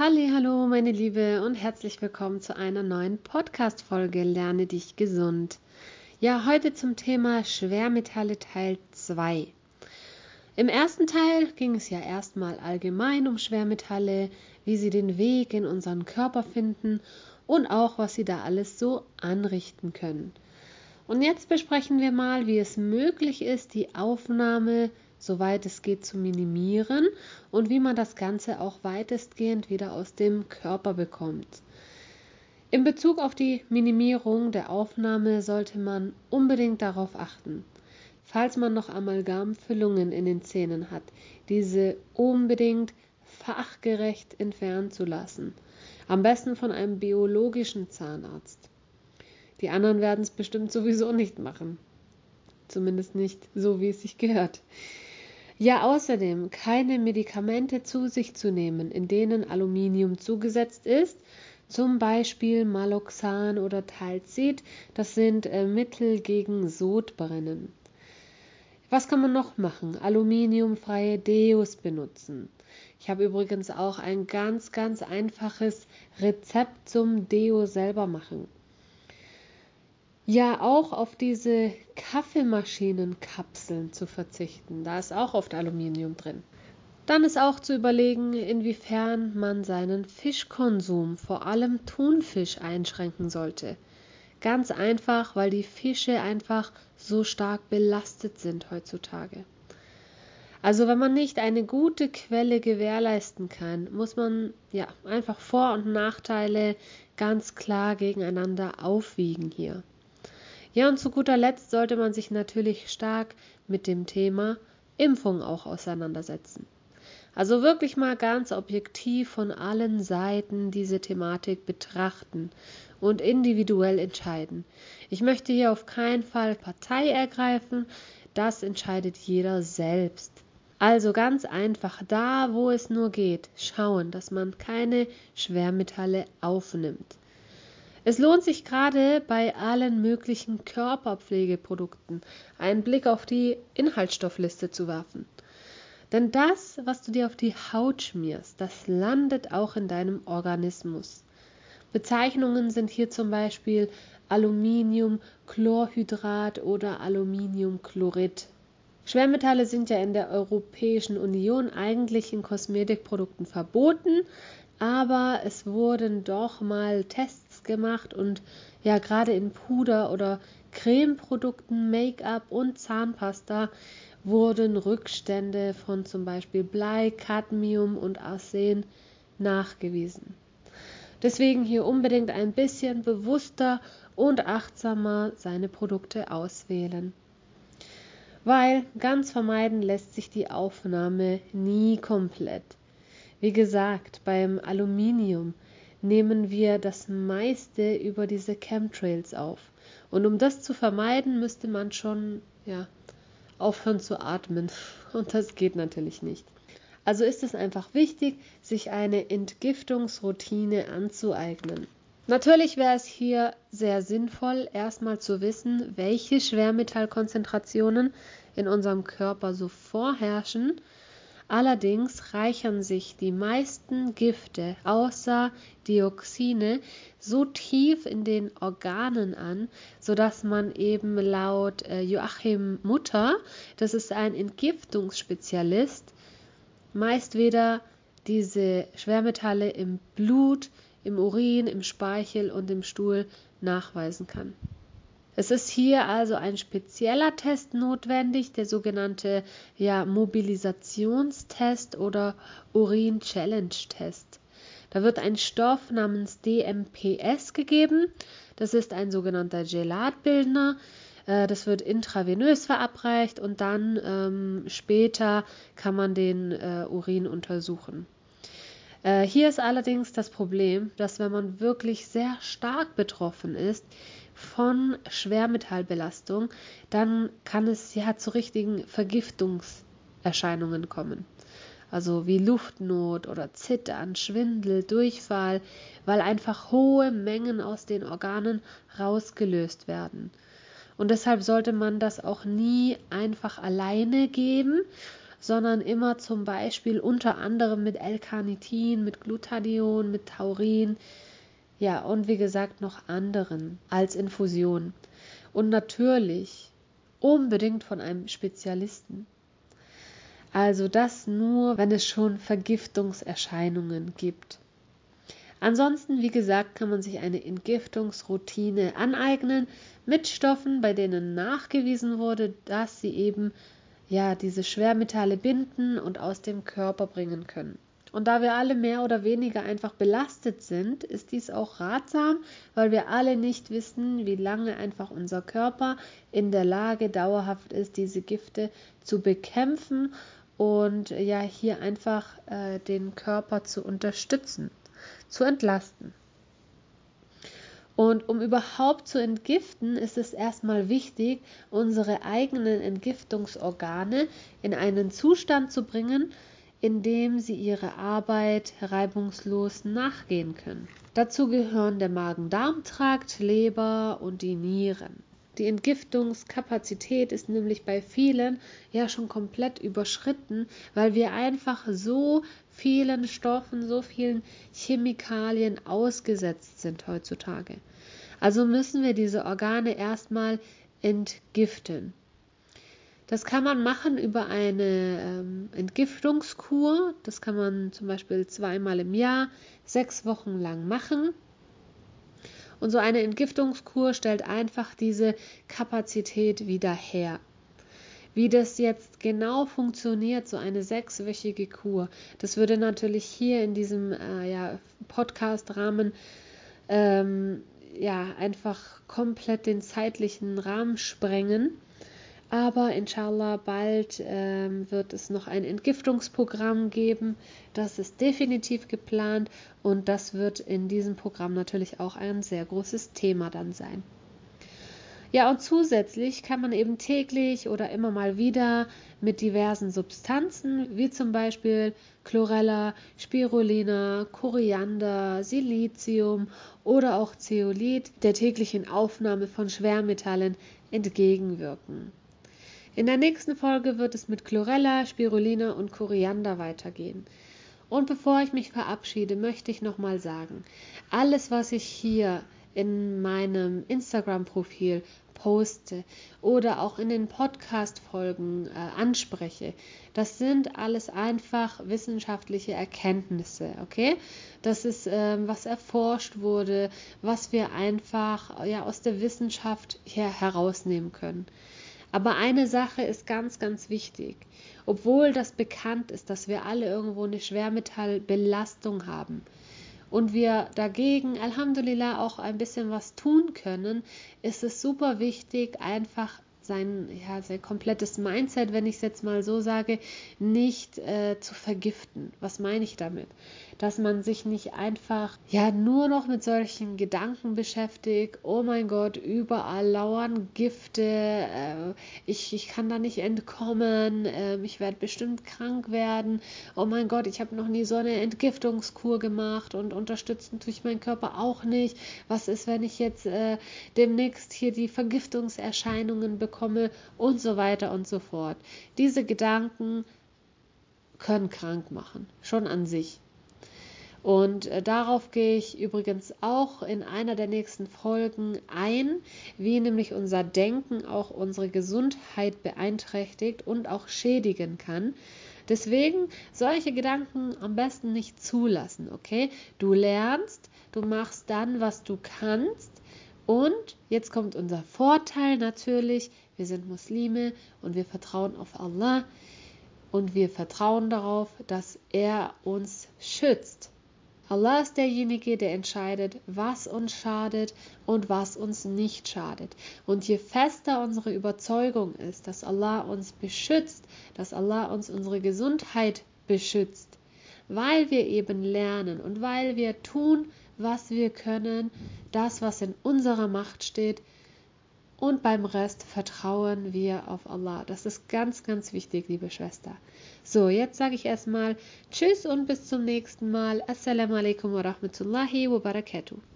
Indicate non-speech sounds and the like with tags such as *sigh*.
Hallo, meine Liebe und herzlich willkommen zu einer neuen Podcast Folge Lerne dich gesund. Ja, heute zum Thema Schwermetalle Teil 2. Im ersten Teil ging es ja erstmal allgemein um Schwermetalle, wie sie den Weg in unseren Körper finden und auch was sie da alles so anrichten können. Und jetzt besprechen wir mal, wie es möglich ist, die Aufnahme soweit es geht zu minimieren und wie man das Ganze auch weitestgehend wieder aus dem Körper bekommt. In Bezug auf die Minimierung der Aufnahme sollte man unbedingt darauf achten, falls man noch Amalgamfüllungen in den Zähnen hat, diese unbedingt fachgerecht entfernen zu lassen. Am besten von einem biologischen Zahnarzt. Die anderen werden es bestimmt sowieso nicht machen. Zumindest nicht so, wie es sich gehört. Ja, außerdem keine Medikamente zu sich zu nehmen, in denen Aluminium zugesetzt ist, zum Beispiel Maloxan oder Talzid, das sind äh, Mittel gegen Sodbrennen. Was kann man noch machen? Aluminiumfreie Deos benutzen. Ich habe übrigens auch ein ganz, ganz einfaches Rezept zum Deo selber machen ja auch auf diese Kaffeemaschinenkapseln zu verzichten. Da ist auch oft Aluminium drin. Dann ist auch zu überlegen, inwiefern man seinen Fischkonsum, vor allem Thunfisch, einschränken sollte. Ganz einfach, weil die Fische einfach so stark belastet sind heutzutage. Also wenn man nicht eine gute Quelle gewährleisten kann, muss man ja einfach Vor- und Nachteile ganz klar gegeneinander aufwiegen hier. Ja, und zu guter Letzt sollte man sich natürlich stark mit dem Thema Impfung auch auseinandersetzen. Also wirklich mal ganz objektiv von allen Seiten diese Thematik betrachten und individuell entscheiden. Ich möchte hier auf keinen Fall Partei ergreifen, das entscheidet jeder selbst. Also ganz einfach da, wo es nur geht, schauen, dass man keine Schwermetalle aufnimmt. Es lohnt sich gerade bei allen möglichen Körperpflegeprodukten einen Blick auf die Inhaltsstoffliste zu werfen. Denn das, was du dir auf die Haut schmierst, das landet auch in deinem Organismus. Bezeichnungen sind hier zum Beispiel Aluminiumchlorhydrat oder Aluminiumchlorid. Schwermetalle sind ja in der Europäischen Union eigentlich in Kosmetikprodukten verboten, aber es wurden doch mal Tests gemacht und ja, gerade in Puder oder Cremeprodukten, Make-up und Zahnpasta wurden Rückstände von zum Beispiel Blei, Cadmium und Arsen nachgewiesen. Deswegen hier unbedingt ein bisschen bewusster und achtsamer seine Produkte auswählen. Weil ganz vermeiden lässt sich die Aufnahme nie komplett. Wie gesagt, beim Aluminium nehmen wir das meiste über diese Chemtrails auf. Und um das zu vermeiden, müsste man schon ja, aufhören zu atmen. *laughs* Und das geht natürlich nicht. Also ist es einfach wichtig, sich eine Entgiftungsroutine anzueignen. Natürlich wäre es hier sehr sinnvoll, erstmal zu wissen, welche Schwermetallkonzentrationen in unserem Körper so vorherrschen Allerdings reichern sich die meisten Gifte außer Dioxine so tief in den Organen an, so dass man eben laut äh, Joachim Mutter, das ist ein Entgiftungsspezialist, meist weder diese Schwermetalle im Blut, im Urin, im Speichel und im Stuhl nachweisen kann. Es ist hier also ein spezieller Test notwendig, der sogenannte ja, Mobilisationstest oder Urin Challenge Test. Da wird ein Stoff namens DMPS gegeben. Das ist ein sogenannter Gelatbildner. Äh, das wird intravenös verabreicht und dann ähm, später kann man den äh, Urin untersuchen. Äh, hier ist allerdings das Problem, dass wenn man wirklich sehr stark betroffen ist, von Schwermetallbelastung, dann kann es ja zu richtigen Vergiftungserscheinungen kommen. Also wie Luftnot oder Zittern, Schwindel, Durchfall, weil einfach hohe Mengen aus den Organen rausgelöst werden. Und deshalb sollte man das auch nie einfach alleine geben, sondern immer zum Beispiel unter anderem mit L-Carnitin, mit Glutathion, mit Taurin, ja, und wie gesagt noch anderen als Infusion. Und natürlich unbedingt von einem Spezialisten. Also das nur, wenn es schon Vergiftungserscheinungen gibt. Ansonsten, wie gesagt, kann man sich eine Entgiftungsroutine aneignen mit Stoffen, bei denen nachgewiesen wurde, dass sie eben ja diese Schwermetalle binden und aus dem Körper bringen können. Und da wir alle mehr oder weniger einfach belastet sind, ist dies auch ratsam, weil wir alle nicht wissen, wie lange einfach unser Körper in der Lage dauerhaft ist, diese Gifte zu bekämpfen und ja hier einfach äh, den Körper zu unterstützen, zu entlasten. Und um überhaupt zu entgiften, ist es erstmal wichtig, unsere eigenen Entgiftungsorgane in einen Zustand zu bringen, in dem sie ihrer Arbeit reibungslos nachgehen können. Dazu gehören der Magen-Darm-Trakt, Leber und die Nieren. Die Entgiftungskapazität ist nämlich bei vielen ja schon komplett überschritten, weil wir einfach so vielen Stoffen, so vielen Chemikalien ausgesetzt sind heutzutage. Also müssen wir diese Organe erstmal entgiften. Das kann man machen über eine ähm, Entgiftungskur. Das kann man zum Beispiel zweimal im Jahr, sechs Wochen lang machen. Und so eine Entgiftungskur stellt einfach diese Kapazität wieder her. Wie das jetzt genau funktioniert, so eine sechswöchige Kur, das würde natürlich hier in diesem äh, ja, Podcast-Rahmen ähm, ja einfach komplett den zeitlichen Rahmen sprengen. Aber inshallah bald ähm, wird es noch ein Entgiftungsprogramm geben. Das ist definitiv geplant und das wird in diesem Programm natürlich auch ein sehr großes Thema dann sein. Ja, und zusätzlich kann man eben täglich oder immer mal wieder mit diversen Substanzen, wie zum Beispiel Chlorella, Spirulina, Koriander, Silizium oder auch Zeolit der täglichen Aufnahme von Schwermetallen entgegenwirken. In der nächsten Folge wird es mit Chlorella, Spirulina und Koriander weitergehen. Und bevor ich mich verabschiede, möchte ich nochmal sagen, alles, was ich hier in meinem Instagram-Profil poste oder auch in den Podcast-Folgen äh, anspreche, das sind alles einfach wissenschaftliche Erkenntnisse, okay? Das ist, ähm, was erforscht wurde, was wir einfach ja, aus der Wissenschaft her herausnehmen können. Aber eine Sache ist ganz, ganz wichtig. Obwohl das bekannt ist, dass wir alle irgendwo eine Schwermetallbelastung haben und wir dagegen, Alhamdulillah, auch ein bisschen was tun können, ist es super wichtig, einfach sein, ja, sein komplettes Mindset, wenn ich es jetzt mal so sage, nicht äh, zu vergiften. Was meine ich damit? Dass man sich nicht einfach ja nur noch mit solchen Gedanken beschäftigt, oh mein Gott, überall lauern Gifte, äh, ich, ich kann da nicht entkommen, äh, ich werde bestimmt krank werden, oh mein Gott, ich habe noch nie so eine Entgiftungskur gemacht und unterstützen tue ich meinen Körper auch nicht. Was ist, wenn ich jetzt äh, demnächst hier die Vergiftungserscheinungen bekomme? bekomme und so weiter und so fort. Diese Gedanken können krank machen, schon an sich. Und äh, darauf gehe ich übrigens auch in einer der nächsten Folgen ein, wie nämlich unser Denken auch unsere Gesundheit beeinträchtigt und auch schädigen kann. Deswegen solche Gedanken am besten nicht zulassen, okay? Du lernst, du machst dann, was du kannst. Und jetzt kommt unser Vorteil natürlich, wir sind Muslime und wir vertrauen auf Allah und wir vertrauen darauf, dass er uns schützt. Allah ist derjenige, der entscheidet, was uns schadet und was uns nicht schadet. Und je fester unsere Überzeugung ist, dass Allah uns beschützt, dass Allah uns unsere Gesundheit beschützt, weil wir eben lernen und weil wir tun, was wir können, das, was in unserer Macht steht, und beim Rest vertrauen wir auf Allah. Das ist ganz, ganz wichtig, liebe Schwester. So, jetzt sage ich erstmal Tschüss und bis zum nächsten Mal. Assalamu alaikum wa rahmatullahi wa barakatuh.